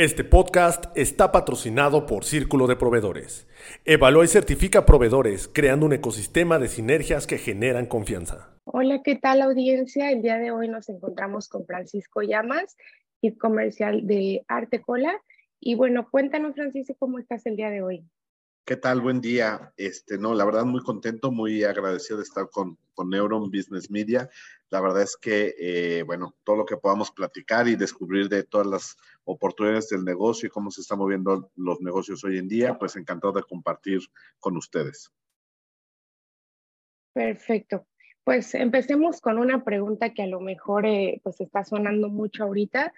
Este podcast está patrocinado por Círculo de Proveedores. Evalúa y certifica proveedores, creando un ecosistema de sinergias que generan confianza. Hola, ¿qué tal audiencia? El día de hoy nos encontramos con Francisco Llamas, Kit Comercial de Artecola. Y bueno, cuéntanos, Francisco, ¿cómo estás el día de hoy? ¿Qué tal? Buen día. Este, no, la verdad muy contento, muy agradecido de estar con, con Neuron Business Media. La verdad es que, eh, bueno, todo lo que podamos platicar y descubrir de todas las oportunidades del negocio y cómo se están moviendo los negocios hoy en día, pues encantado de compartir con ustedes. Perfecto. Pues empecemos con una pregunta que a lo mejor eh, pues está sonando mucho ahorita.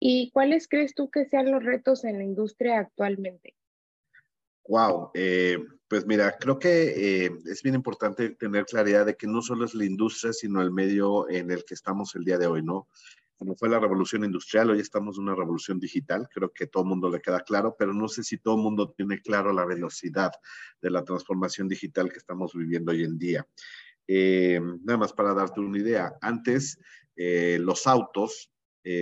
¿Y cuáles crees tú que sean los retos en la industria actualmente? Wow, eh, pues mira, creo que eh, es bien importante tener claridad de que no solo es la industria, sino el medio en el que estamos el día de hoy, ¿no? Como fue la revolución industrial, hoy estamos en una revolución digital, creo que todo el mundo le queda claro, pero no sé si todo el mundo tiene claro la velocidad de la transformación digital que estamos viviendo hoy en día. Eh, nada más para darte una idea, antes los autos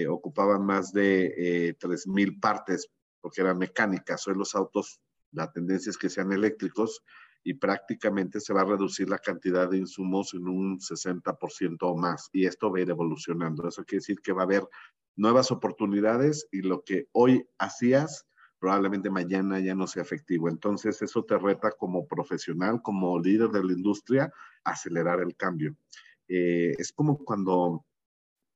ocupaban más de 3.000 partes porque eran mecánicas, hoy los autos la tendencia es que sean eléctricos y prácticamente se va a reducir la cantidad de insumos en un 60% o más. Y esto va a ir evolucionando. Eso quiere decir que va a haber nuevas oportunidades y lo que hoy hacías probablemente mañana ya no sea efectivo. Entonces, eso te reta como profesional, como líder de la industria, acelerar el cambio. Eh, es como cuando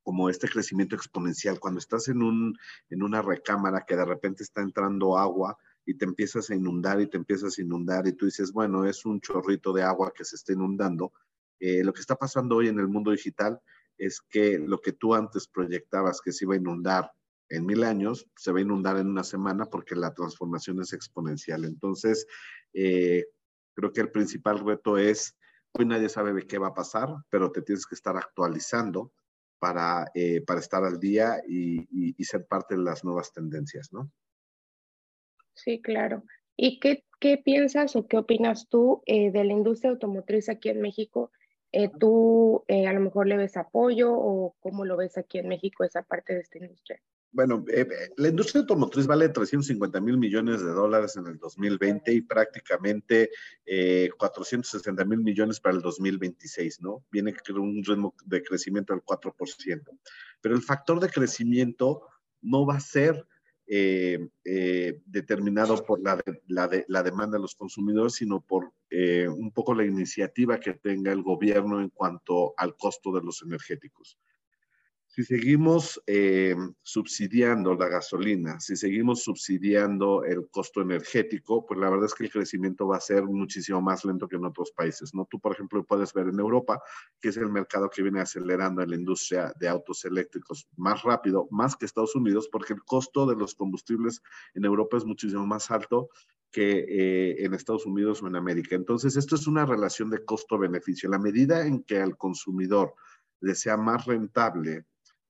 como este crecimiento exponencial, cuando estás en, un, en una recámara que de repente está entrando agua, y te empiezas a inundar y te empiezas a inundar y tú dices, bueno, es un chorrito de agua que se está inundando. Eh, lo que está pasando hoy en el mundo digital es que lo que tú antes proyectabas que se iba a inundar en mil años, se va a inundar en una semana porque la transformación es exponencial. Entonces, eh, creo que el principal reto es, hoy nadie sabe de qué va a pasar, pero te tienes que estar actualizando para, eh, para estar al día y, y ser parte de las nuevas tendencias, ¿no? Sí, claro. ¿Y qué, qué piensas o qué opinas tú eh, de la industria automotriz aquí en México? Eh, ¿Tú eh, a lo mejor le ves apoyo o cómo lo ves aquí en México esa parte de esta industria? Bueno, la industria automotriz vale 350 mil millones de dólares en el 2020 y prácticamente 460 mil millones para el 2026, ¿no? Viene un ritmo de crecimiento del 4%. Pero el factor de crecimiento no va a ser eh, eh, determinado por la, la, la, demanda de los consumidores, sino por eh, un poco la iniciativa que tenga el gobierno en cuanto al costo de los energéticos. Si seguimos eh, subsidiando la gasolina, si seguimos subsidiando el costo energético, pues la verdad es que el crecimiento va a ser muchísimo más lento que en otros países, ¿no? Tú, por ejemplo, puedes ver en Europa, que es el mercado que viene acelerando la industria de autos eléctricos más rápido, más que Estados Unidos, porque el costo de los combustibles en Europa es muchísimo más alto que eh, en Estados Unidos o en América. Entonces, esto es una relación de costo-beneficio. La medida en que al consumidor le sea más rentable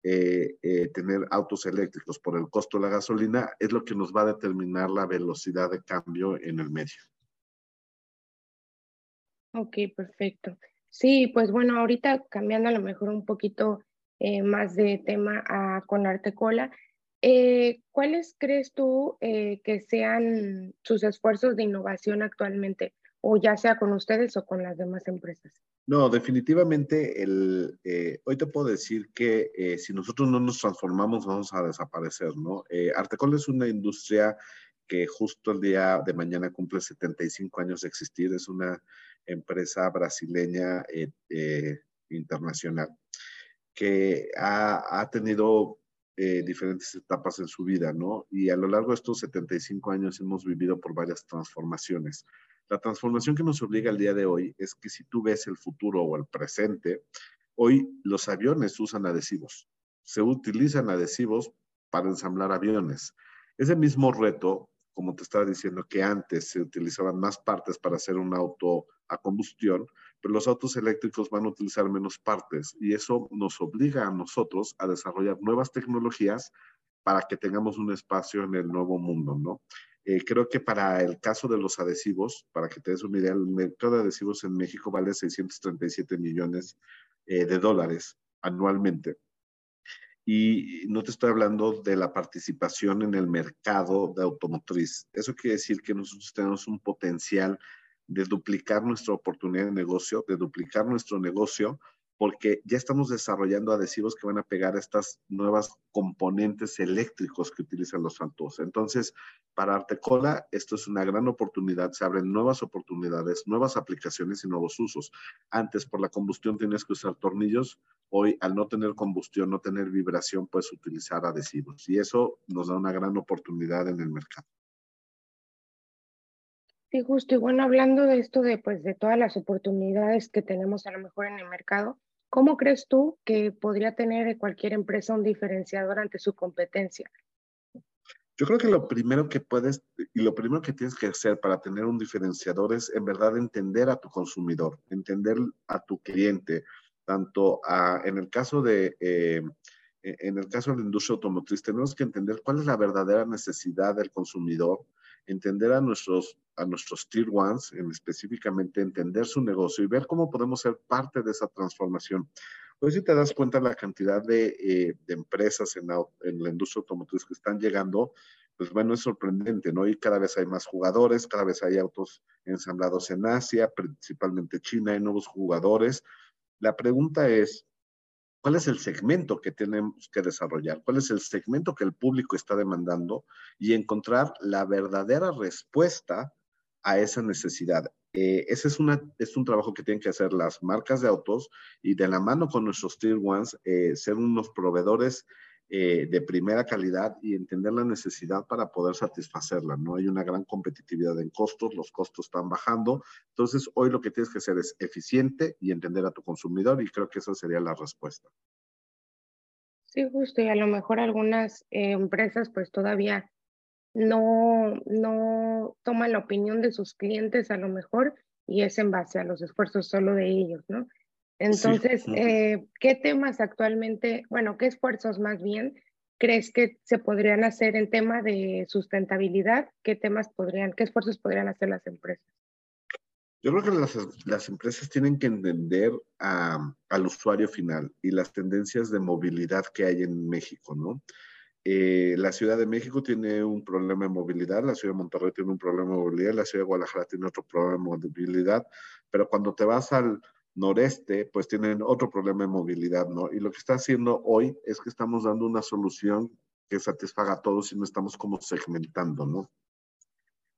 eh, eh, tener autos eléctricos por el costo de la gasolina es lo que nos va a determinar la velocidad de cambio en el medio. Ok, perfecto. Sí, pues bueno, ahorita cambiando a lo mejor un poquito eh, más de tema a, con Artecola, ¿cuáles crees tú que sean sus esfuerzos de innovación actualmente, o ya sea con ustedes o con las demás empresas? No, definitivamente, el, eh, hoy te puedo decir que eh, si nosotros no nos transformamos, vamos a desaparecer, ¿no? Eh, Artecol es una industria que justo el día de mañana cumple 75 años de existir, es una empresa brasileña internacional que ha, ha tenido diferentes etapas en su vida, ¿no? Y a lo largo de estos 75 años hemos vivido por varias transformaciones. La transformación que nos obliga al día de hoy es que si tú ves el futuro o el presente, hoy los aviones usan adhesivos. Se utilizan adhesivos para ensamblar aviones. Ese mismo reto como te estaba diciendo, que antes se utilizaban más partes para hacer un auto a combustión, pero los autos eléctricos van a utilizar menos partes y eso nos obliga a nosotros a desarrollar nuevas tecnologías para que tengamos un espacio en el nuevo mundo, ¿no? Eh, creo que para el caso de los adhesivos, para que te des una idea, el mercado de adhesivos en México vale 637 millones eh, de dólares anualmente. Y no te estoy hablando de la participación en el mercado de automotriz. Eso quiere decir que nosotros tenemos un potencial de duplicar nuestra oportunidad de negocio, de duplicar nuestro negocio porque ya estamos desarrollando adhesivos que van a pegar estas nuevas componentes eléctricos que utilizan los autos. Entonces, para Artecola, esto es una gran oportunidad, se abren nuevas oportunidades, nuevas aplicaciones y nuevos usos. Antes, por la combustión tenías que usar tornillos, hoy al no tener combustión, no tener vibración, puedes utilizar adhesivos y eso nos da una gran oportunidad en el mercado. Sí, justo. Y bueno, hablando de esto de, pues, de todas las oportunidades que tenemos a lo mejor en el mercado, ¿cómo crees tú que podría tener cualquier empresa un diferenciador ante su competencia? Yo creo que lo primero que puedes y lo primero que tienes que hacer para tener un diferenciador es en verdad entender a tu consumidor, entender a tu cliente, tanto en el caso de eh, en el caso de la industria automotriz tenemos que entender cuál es la verdadera necesidad del consumidor, entender a nuestros, a nuestros tier ones, en específicamente entender su negocio y ver cómo podemos ser parte de esa transformación. Pues si te das cuenta la cantidad de, eh, de empresas en la, en la, industria automotriz que están llegando, pues bueno, es sorprendente, ¿no? Y cada vez hay más jugadores, cada vez hay autos ensamblados en Asia, principalmente China, hay nuevos jugadores. La pregunta es, cuál es el segmento que tenemos que desarrollar, cuál es el segmento que el público está demandando y encontrar la verdadera respuesta a esa necesidad. Eh, ese es, una, es un trabajo que tienen que hacer las marcas de autos y de la mano con nuestros tier ones, eh, ser unos proveedores eh, de primera calidad y entender la necesidad para poder satisfacerla. No hay una gran competitividad en costos, los costos están bajando. Entonces, hoy lo que tienes que hacer es eficiente y entender a tu consumidor y creo que esa sería la respuesta. Sí, justo, y a lo mejor algunas eh, empresas pues todavía no, no toman la opinión de sus clientes a lo mejor y es en base a los esfuerzos solo de ellos, ¿no? Entonces, eh, ¿qué temas actualmente, bueno, qué esfuerzos más bien crees que se podrían hacer en tema de sustentabilidad? ¿Qué temas podrían, qué esfuerzos podrían hacer las empresas? Yo creo que las, las empresas tienen que entender al usuario final y las tendencias de movilidad que hay en México, ¿no? Eh, la Ciudad de México tiene un problema de movilidad, la Ciudad de Monterrey tiene un problema de movilidad, la Ciudad de Guadalajara tiene otro problema de movilidad, pero cuando te vas al, noreste, pues tienen otro problema de movilidad, ¿no? Y lo que está haciendo hoy es que estamos dando una solución que satisfaga a todos y no estamos como segmentando, ¿no?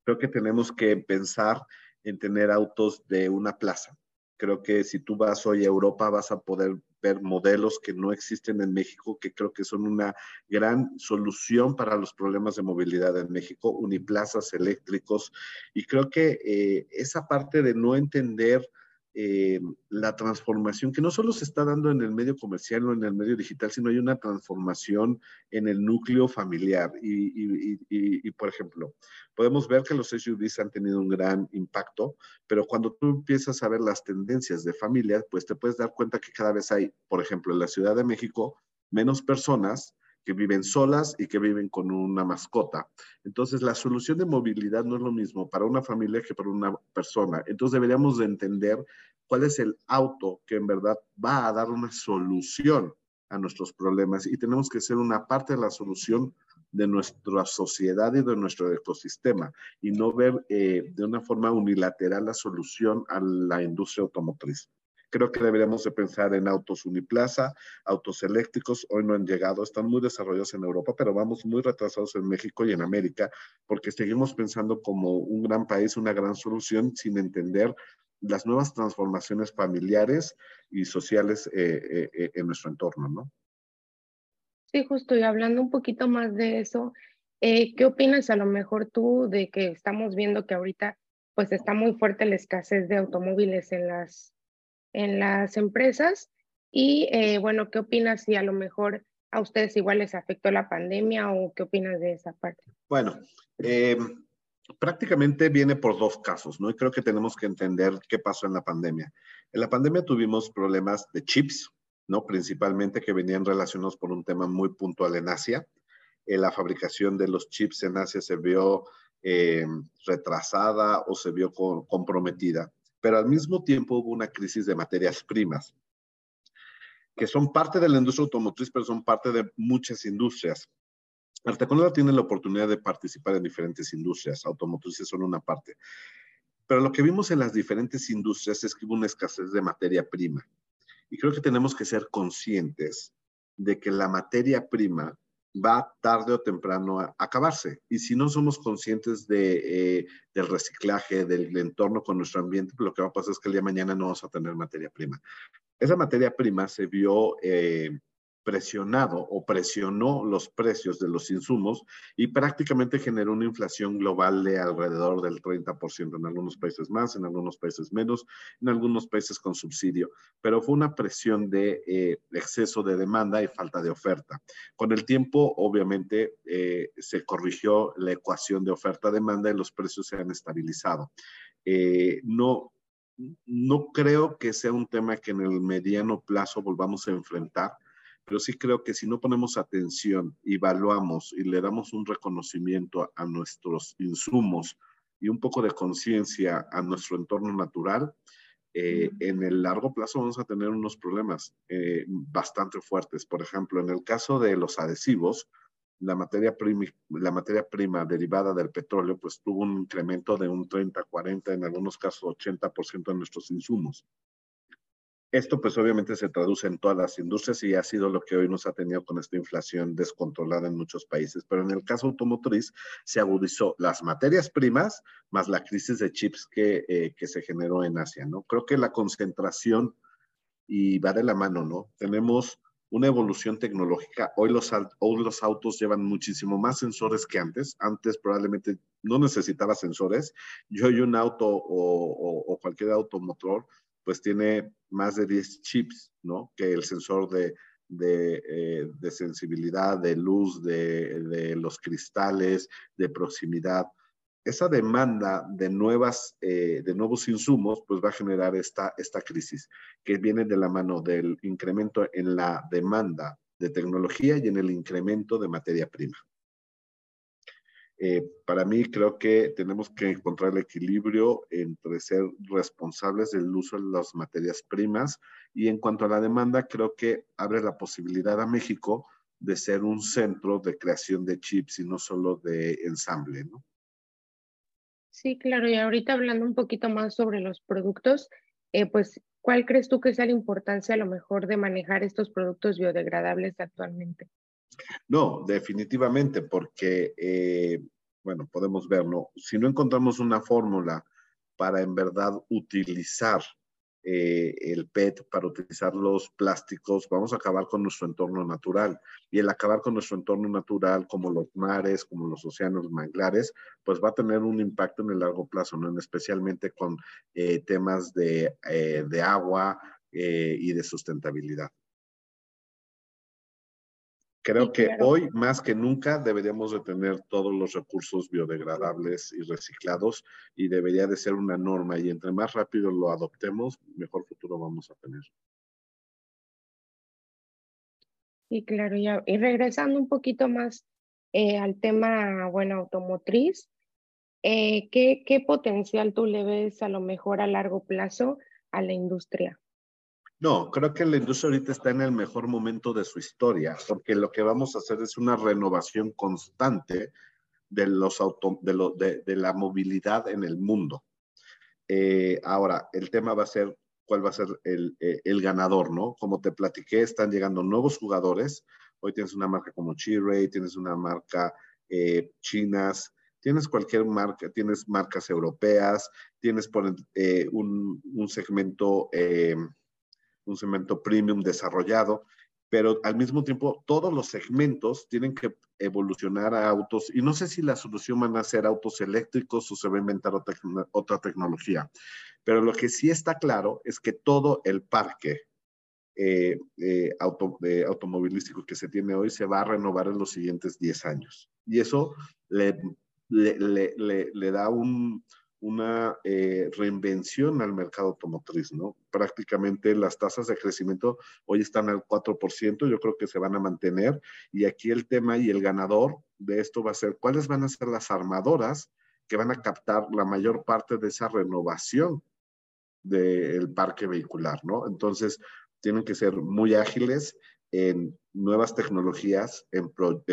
Creo que tenemos que pensar en tener autos de una plaza. Creo que si tú vas hoy a Europa vas a poder ver modelos que no existen en México, que creo que son una gran solución para los problemas de movilidad en México, uniplazas eléctricos. Y creo que eh, esa parte de no entender eh, la transformación que no solo se está dando en el medio comercial o en el medio digital, sino hay una transformación en el núcleo familiar. Y, por ejemplo, podemos ver que los SUVs han tenido un gran impacto, pero cuando tú empiezas a ver las tendencias de familia, pues te puedes dar cuenta que cada vez hay, por ejemplo, en la Ciudad de México, menos personas que viven solas y que viven con una mascota. Entonces, la solución de movilidad no es lo mismo para una familia que para una persona. Entonces, deberíamos de entender cuál es el auto que en verdad va a dar una solución a nuestros problemas y tenemos que ser una parte de la solución de nuestra sociedad y de nuestro ecosistema y no ver eh, de una forma unilateral la solución a la industria automotriz. Creo que deberíamos de pensar en autos uniplaza, autos eléctricos, hoy no han llegado, están muy desarrollados en Europa, pero vamos muy retrasados en México y en América, porque seguimos pensando como un gran país, una gran solución, sin entender las nuevas transformaciones familiares y sociales eh, eh, eh, en nuestro entorno, ¿no? Sí, justo, y hablando un poquito más de eso, ¿qué opinas a lo mejor tú de que estamos viendo que ahorita pues está muy fuerte la escasez de automóviles en las en las empresas. Y eh, bueno, ¿qué opinas si a lo mejor a ustedes igual les afectó la pandemia o qué opinas de esa parte? Bueno, eh, prácticamente viene por dos casos, ¿no? Y creo que tenemos que entender qué pasó en la pandemia. En la pandemia tuvimos problemas de chips, ¿no? Principalmente que venían relacionados por un tema muy puntual en Asia. Eh, la fabricación de los chips en Asia se vio eh, retrasada o se vio comprometida. Pero al mismo tiempo hubo una crisis de materias primas, que son parte de la industria automotriz, pero son parte de muchas industrias. Arteconera tiene la oportunidad de participar en diferentes industrias, automotrices son una parte. Pero lo que vimos en las diferentes industrias es que hubo una escasez de materia prima. Y creo que tenemos que ser conscientes de que la materia prima va tarde o temprano a acabarse. Y si no somos conscientes de, eh, del reciclaje, del entorno con nuestro ambiente, lo que va a pasar es que el día de mañana no vamos a tener materia prima. Esa materia prima se vio eh, presionado o presionó los precios de los insumos y prácticamente generó una inflación global de alrededor del 30%, en algunos países más, en algunos países menos, en algunos países con subsidio, pero fue una presión de eh, exceso de demanda y falta de oferta. Con el tiempo, obviamente, eh, se corrigió la ecuación de oferta-demanda y los precios se han estabilizado. Eh, no, no creo que sea un tema que en el mediano plazo volvamos a enfrentar pero sí creo que si no ponemos atención, evaluamos y le damos un reconocimiento a, nuestros insumos y un poco de conciencia a nuestro entorno natural, eh, en el largo plazo vamos a tener unos problemas eh, bastante fuertes. Por ejemplo, en el caso de los adhesivos, la materia, prima, la materia prima derivada del petróleo, pues tuvo un incremento de un 30, 40, en algunos casos 80% de nuestros insumos. Esto pues obviamente se traduce en todas las industrias y ha sido lo que hoy nos ha tenido con esta inflación descontrolada en muchos países. Pero en el caso automotriz se agudizó las materias primas más la crisis de chips que, eh, que se generó en Asia, ¿no? Creo que la concentración y va de la mano, ¿no? Tenemos una evolución tecnológica. Hoy los, hoy los autos llevan muchísimo más sensores que antes. Antes probablemente no necesitaba sensores. Yo hoy un auto o, o, o cualquier automotor pues tiene más de 10 chips, ¿no? Que el sensor de, eh, de sensibilidad, de luz, de, de, los cristales, de proximidad. Esa demanda de, nuevas, eh, de nuevos insumos, pues va a generar esta, esta crisis, que viene de la mano del incremento en la demanda de tecnología y en el incremento de materia prima. Eh, para mí creo que tenemos que encontrar el equilibrio entre ser responsables del uso de las materias primas y en cuanto a la demanda, creo que abre la posibilidad a México de ser un centro de creación de chips y no solo de ensamble. Sí, claro, y ahorita hablando un poquito más sobre los productos, eh, pues, ¿cuál crees tú que sea la importancia a lo mejor de manejar estos productos biodegradables actualmente? No, definitivamente, porque, eh, bueno, podemos verlo. Si no encontramos una fórmula para en verdad utilizar eh, el PET, para utilizar los plásticos, vamos a acabar con nuestro entorno natural. Y el acabar con nuestro entorno natural, como los mares, como los océanos, manglares, pues va a tener un impacto en el largo plazo, ¿no? especialmente con eh, temas de, de agua y de sustentabilidad. Creo que hoy más que nunca deberíamos de tener todos los recursos biodegradables y reciclados y debería de ser una norma y entre más rápido lo adoptemos, mejor futuro vamos a tener. Sí, claro, ya. Y regresando un poquito más eh, al tema, bueno, automotriz, eh, ¿qué, ¿qué potencial tú le ves a lo mejor a largo plazo a la industria? No, creo que la industria ahorita está en el mejor momento de su historia, porque lo que vamos a hacer es una renovación constante de, los auto, de, de, la movilidad en el mundo. Eh, ahora, el tema va a ser cuál va a ser el, eh, el, ganador, ¿no? Como te platiqué, están llegando nuevos jugadores. Hoy tienes una marca como Chi-Ray, tienes una marca eh, chinas, tienes cualquier marca, tienes marcas europeas, tienes un, un, segmento un segmento premium desarrollado, pero al mismo tiempo todos los segmentos tienen que evolucionar a autos y no sé si la solución van a ser autos eléctricos o se va a inventar otra, otra tecnología, pero lo que sí está claro es que todo el parque eh, eh, auto, eh, automovilístico que se tiene hoy se va a renovar en los siguientes 10 años y eso le le, da una eh, reinvención al mercado automotriz, ¿no? Prácticamente las tasas de crecimiento hoy están al 4%, yo creo que se van a mantener y aquí el tema y el ganador de esto va a ser cuáles van a ser las armadoras que van a captar la mayor parte de esa renovación del parque vehicular, ¿no? Entonces, tienen que ser muy ágiles en nuevas tecnologías, en,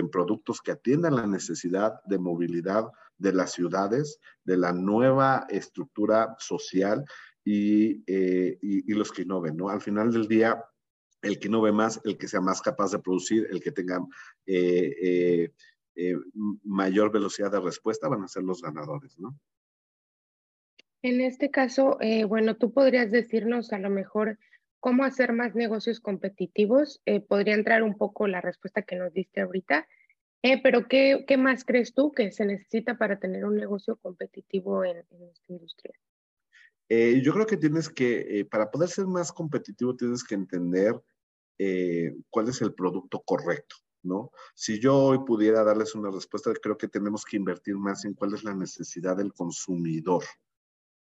productos que atiendan la necesidad de movilidad de las ciudades, de la nueva estructura social y, eh, los que innoven, ¿no? Al final del día, el que inove más, el que sea más capaz de producir, el que tenga eh, eh, mayor velocidad de respuesta, van a ser los ganadores, ¿no? En este caso, bueno, tú podrías decirnos a lo mejor cómo hacer más negocios competitivos. Eh, podría entrar un poco la respuesta que nos diste ahorita, eh, pero ¿qué, ¿qué, más crees tú que se necesita para tener un negocio competitivo en, esta industria? Eh, yo creo que tienes que, para poder ser más competitivo, tienes que entender cuál es el producto correcto. ¿No? Si yo hoy pudiera darles una respuesta, creo que tenemos que invertir más en cuál es la necesidad del consumidor.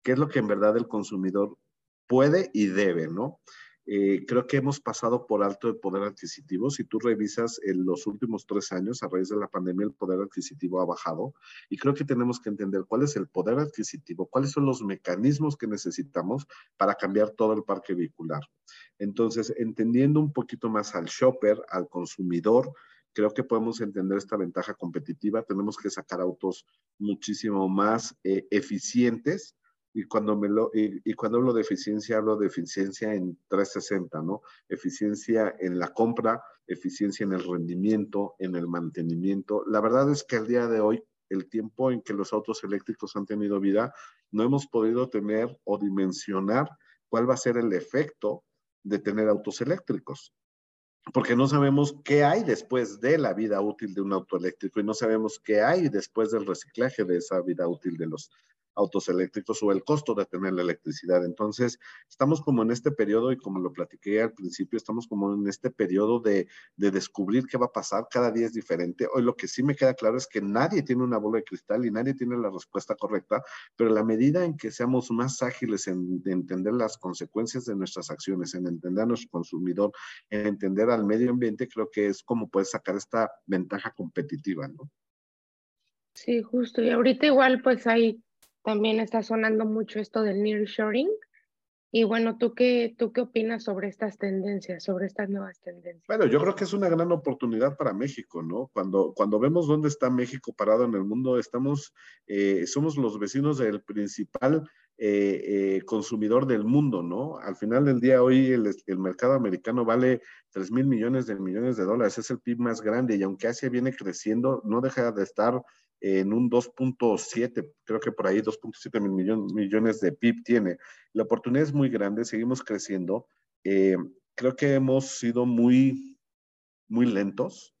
¿Qué es lo que en verdad el consumidor puede y debe, ¿no? Eh, creo que hemos pasado por alto el poder adquisitivo. Si tú revisas en los últimos tres años, a raíz de la pandemia, el poder adquisitivo ha bajado y creo que tenemos que entender cuál es el poder adquisitivo, cuáles son los mecanismos que necesitamos para cambiar todo el parque vehicular. Entonces, entendiendo un poquito más al shopper, al consumidor, creo que podemos entender esta ventaja competitiva. Tenemos que sacar autos muchísimo más eh, eficientes y cuando, me lo, y, cuando hablo de eficiencia, hablo de eficiencia en 360, ¿no? Eficiencia en la compra, eficiencia en el rendimiento, en el mantenimiento. La verdad es que al día de hoy, el tiempo en que los autos eléctricos han tenido vida, no hemos podido tener o dimensionar cuál va a ser el efecto de tener autos eléctricos porque no sabemos qué hay después de la vida útil de un auto eléctrico y no sabemos qué hay después del reciclaje de esa vida útil de los autos eléctricos o el costo de tener la electricidad. Entonces, estamos como en este periodo y como lo platiqué al principio, estamos como en este periodo de, de, descubrir qué va a pasar. Cada día es diferente. Hoy lo que sí me queda claro es que nadie tiene una bola de cristal y nadie tiene la respuesta correcta, pero la medida en que seamos más ágiles en, entender las consecuencias de nuestras acciones, en entender a nuestro consumidor, en entender al medio ambiente, creo que es como puedes sacar esta ventaja competitiva, ¿no? Sí, justo. Y ahorita igual pues hay también está sonando mucho esto del nearshoring. Y bueno, ¿tú qué, ¿tú qué opinas sobre estas tendencias, sobre estas nuevas tendencias? Bueno, yo creo que es una gran oportunidad para México, ¿no? Cuando, cuando vemos dónde está México parado en el mundo, estamos, eh, somos los vecinos del principal eh, eh, consumidor del mundo, ¿no? Al final del día, hoy el, el mercado americano vale 3 mil millones de millones de dólares, es el PIB más grande y aunque Asia viene creciendo, no deja de estar en un 2.7, creo que por ahí 2.7 mil millones de PIB tiene. La oportunidad es muy grande, seguimos creciendo. Eh, creo que hemos sido muy, muy lentos.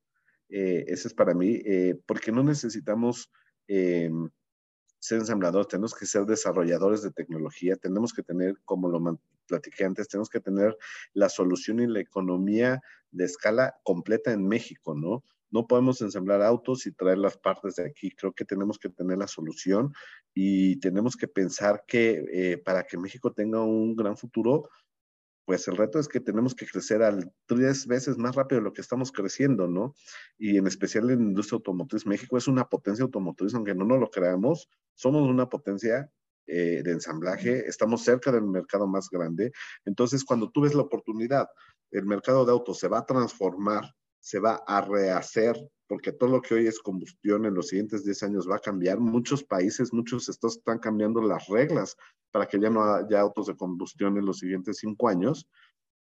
Eh, ese es para mí, eh, porque no necesitamos ser ensambladores, tenemos que ser desarrolladores de tecnología, tenemos que tener, como lo platiqué antes, tenemos que tener la solución y la economía de escala completa en México, ¿no? No podemos ensamblar autos y traer las partes de aquí. Creo que tenemos que tener la solución y tenemos que pensar que eh, para que México tenga un gran futuro, pues el reto es que tenemos que crecer al tres veces más rápido de lo que estamos creciendo, ¿no? Y en especial en la industria automotriz. México es una potencia automotriz, aunque no nos lo creamos, somos una potencia eh, de ensamblaje, estamos cerca del mercado más grande. Entonces, cuando tú ves la oportunidad, el mercado de autos se va a transformar se va a rehacer, porque todo lo que hoy es combustión en los siguientes 10 años va a cambiar. Muchos países, muchos estados están cambiando las reglas para que ya no haya autos de combustión en los siguientes 5 años.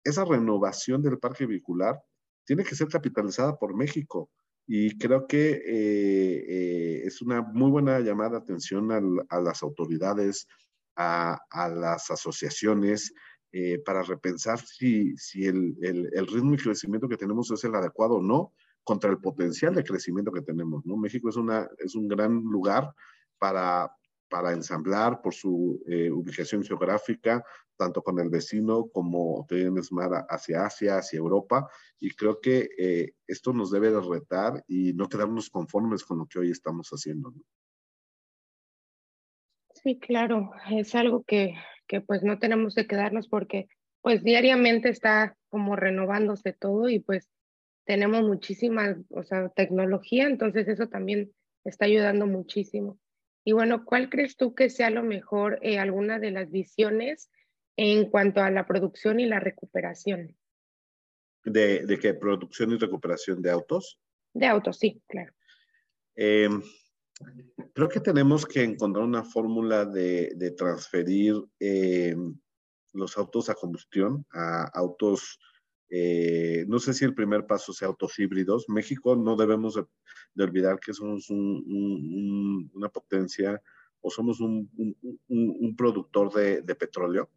Esa renovación del parque vehicular tiene que ser capitalizada por México. Y creo que eh, eh, es una muy buena llamada de atención a las autoridades, a, a las asociaciones, eh, para repensar si, si el, el, ritmo de crecimiento que tenemos es el adecuado o no contra el potencial de crecimiento que tenemos. ¿no? México es, una, es un gran lugar para, para ensamblar por su eh, ubicación geográfica, tanto con el vecino como tienes mar hacia Asia, hacia Europa, y creo que eh, esto nos debe de retar y no quedarnos conformes con lo que hoy estamos haciendo. ¿no? Sí, claro, es algo que, que pues no tenemos que quedarnos porque pues diariamente está como renovándose todo y pues tenemos muchísima, o sea, tecnología, entonces eso también está ayudando muchísimo. Y bueno, ¿cuál crees tú que sea lo mejor, eh, alguna de las visiones en cuanto a la producción y la recuperación? ¿De, de qué? ¿Producción y recuperación de autos? De autos, sí, claro. Eh, creo que tenemos que encontrar una fórmula de, transferir eh, los autos a combustión a autos eh, no sé si el primer paso sea autos híbridos. México no debemos de, olvidar que somos un, un, una potencia o somos un, productor de petróleo.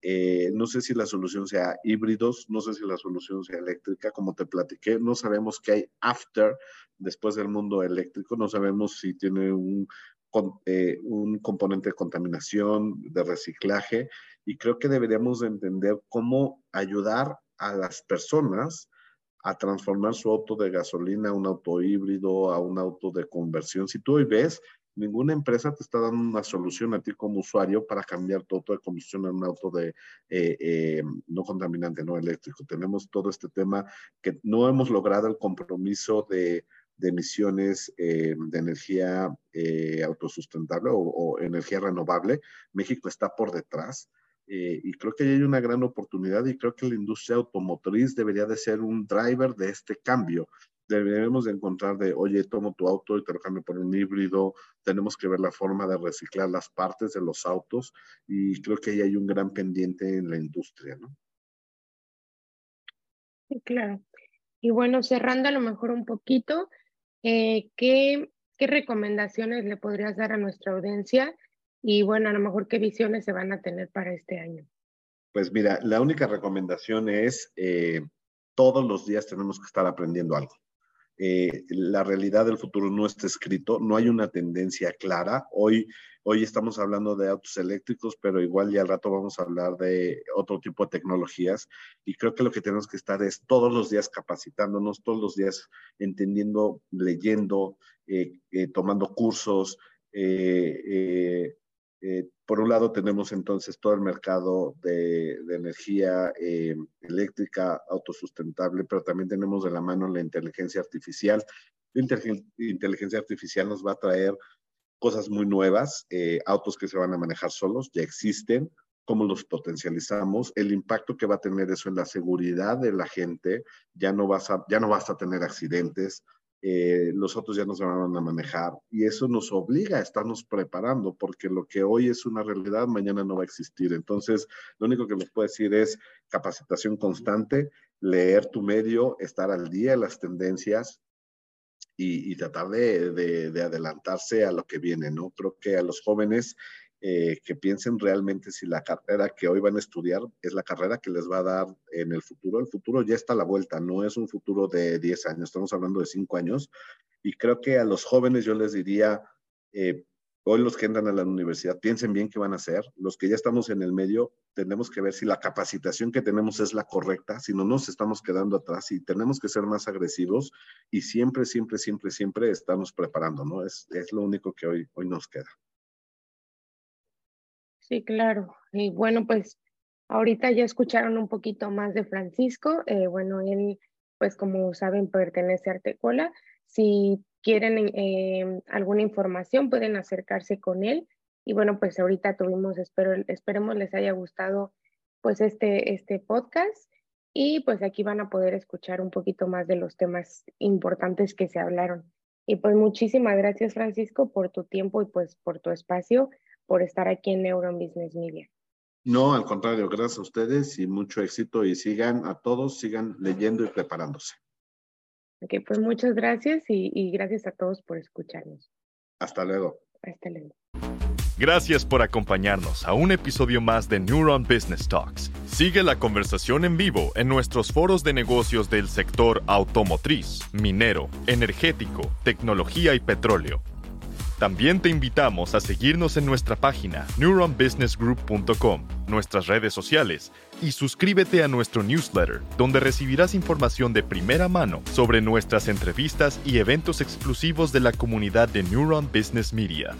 Eh, no sé si la solución sea híbridos, no sé si la solución sea eléctrica, como te platiqué, no sabemos qué hay after, después del mundo eléctrico, no sabemos si tiene un, eh, un componente de contaminación, de reciclaje, y creo que deberíamos entender cómo ayudar a las personas a transformar su auto de gasolina a un auto híbrido, a un auto de conversión. Si tú hoy ves, ninguna empresa te está dando una solución a ti como usuario para cambiar tu auto de combustión a un auto de eh, eh, no contaminante, no eléctrico. Tenemos todo este tema que no hemos logrado el compromiso de, de emisiones eh, de energía eh, autosustentable o, o, energía renovable. México está por detrás. Eh, y creo que hay una gran oportunidad y creo que la industria automotriz debería de ser un driver de este cambio. Debemos de encontrar de, oye, tomo tu auto y te lo cambio por un híbrido. Tenemos que ver la forma de reciclar las partes de los autos y creo que ahí hay un gran pendiente en la industria, ¿no? Sí, claro. Y bueno, cerrando a lo mejor un poquito, eh, ¿qué, ¿qué recomendaciones le podrías dar a nuestra audiencia y bueno, a lo mejor qué visiones se van a tener para este año. Pues mira, la única recomendación es eh, todos los días tenemos que estar aprendiendo algo. Eh, la realidad del futuro no está escrito, no hay una tendencia clara. Hoy, hoy estamos hablando de autos eléctricos, pero igual ya al rato vamos a hablar de otro tipo de tecnologías. Y creo que lo que tenemos que estar es todos los días capacitándonos, todos los días entendiendo, leyendo, eh, eh, tomando cursos, eh, eh, eh, por un lado tenemos entonces todo el mercado de, energía eh, eléctrica autosustentable, pero también tenemos de la mano la inteligencia artificial. La inteligencia artificial nos va a traer cosas muy nuevas, eh, autos que se van a manejar solos, ya existen, cómo los potencializamos, el impacto que va a tener eso en la seguridad de la gente, ya no vas a, ya no vas a tener accidentes, eh, los otros ya nos van a manejar y eso nos obliga a estarnos preparando porque lo que hoy es una realidad mañana no va a existir. Entonces, lo único que les puedo decir es capacitación constante, leer tu medio, estar al día de las tendencias y, tratar de, de, adelantarse a lo que viene, ¿no? Creo que a los jóvenes eh, que piensen realmente si la carrera que hoy van a estudiar es la carrera que les va a dar en el futuro. El futuro ya está a la vuelta, no es un futuro de 10 años, estamos hablando de 5 años. Y creo que a los jóvenes yo les diría, eh, hoy los que entran a la universidad, piensen bien qué van a hacer. Los que ya estamos en el medio, tenemos que ver si la capacitación que tenemos es la correcta, si no nos estamos quedando atrás y tenemos que ser más agresivos y siempre, siempre, siempre, siempre estamos preparando, ¿no? Es, es lo único que hoy, hoy nos queda. Sí, claro. Y bueno, pues ahorita ya escucharon un poquito más de Francisco. Eh, bueno, él, pues como saben, pertenece a Artecola. Si quieren eh, alguna información, pueden acercarse con él. Y bueno, pues ahorita tuvimos, espero, esperemos les haya gustado pues este, este podcast. Y pues aquí van a poder escuchar un poquito más de los temas importantes que se hablaron. Y pues muchísimas gracias, Francisco, por tu tiempo y pues por tu espacio por estar aquí en Neuron Business Media. No, al contrario, gracias a ustedes y mucho éxito y sigan a todos, sigan leyendo y preparándose. Ok, pues muchas gracias y, y gracias a todos por escucharnos. Hasta luego. Hasta luego. Gracias por acompañarnos a un episodio más de Neuron Business Talks. Sigue la conversación en vivo en nuestros foros de negocios del sector automotriz, minero, energético, tecnología y petróleo. También te invitamos a seguirnos en nuestra página neuronbusinessgroup.com, nuestras redes sociales y suscríbete a nuestro newsletter, donde recibirás información de primera mano sobre nuestras entrevistas y eventos exclusivos de la comunidad de Neuron Business Media.